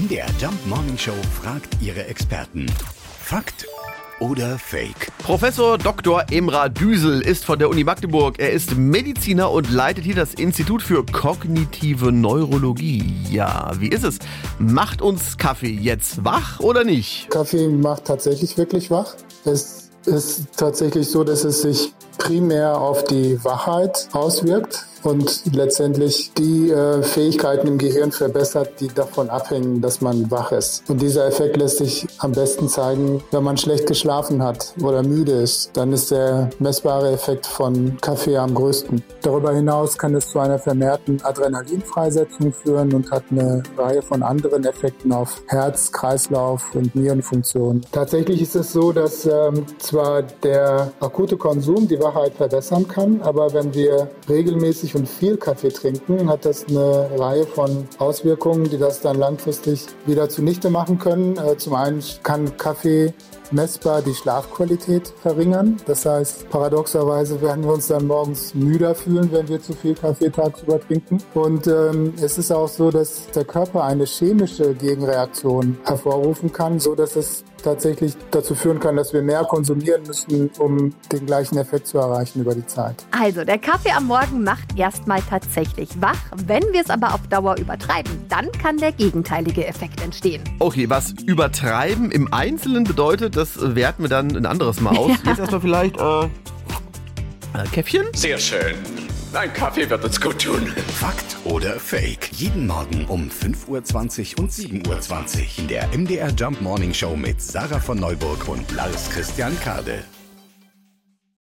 MDR Jump Morning Show fragt ihre Experten. Fakt oder Fake? Professor Dr. Emra Düsel ist von der Uni Magdeburg. Er ist Mediziner und leitet hier das Institut für kognitive Neurologie. Ja, wie ist es? Macht uns Kaffee jetzt wach oder nicht? Kaffee macht tatsächlich wirklich wach. Es ist tatsächlich so, dass es sich primär auf die Wachheit auswirkt und letztendlich die äh, Fähigkeiten im Gehirn verbessert, die davon abhängen, dass man wach ist. Und dieser Effekt lässt sich am besten zeigen, wenn man schlecht geschlafen hat oder müde ist. Dann ist der messbare Effekt von Kaffee am größten. Darüber hinaus kann es zu einer vermehrten Adrenalinfreisetzung führen und hat eine Reihe von anderen Effekten auf Herz, Kreislauf und Nierenfunktion. Tatsächlich ist es so, dass ähm, zwar der akute Konsum die Wachheit verbessern kann, aber wenn wir regelmäßig regelmäßig und viel Kaffee trinken, hat das eine Reihe von Auswirkungen, die das dann langfristig wieder zunichte machen können. Äh, zum einen kann Kaffee messbar die Schlafqualität verringern. Das heißt, paradoxerweise werden wir uns dann morgens müder fühlen, wenn wir zu viel Kaffee tagsüber trinken. Und ähm, es ist auch so, dass der Körper eine chemische Gegenreaktion hervorrufen kann, so dass es tatsächlich dazu führen kann, dass wir mehr konsumieren müssen, um den gleichen Effekt zu erreichen über die Zeit. Also, der Kaffee am Morgen macht erstmal tatsächlich wach. Wenn wir es aber auf Dauer übertreiben, dann kann der gegenteilige Effekt entstehen. Okay, was übertreiben im Einzelnen bedeutet, das werten wir dann ein anderes Mal aus. Ja. Jetzt erstmal vielleicht äh, äh, Käffchen. Sehr schön. Ein Kaffee wird uns gut tun. Fakt oder Fake? Jeden Morgen um 5.20 Uhr und 7.20 Uhr in der MDR Jump Morning Show mit Sarah von Neuburg und Lars Christian Kade.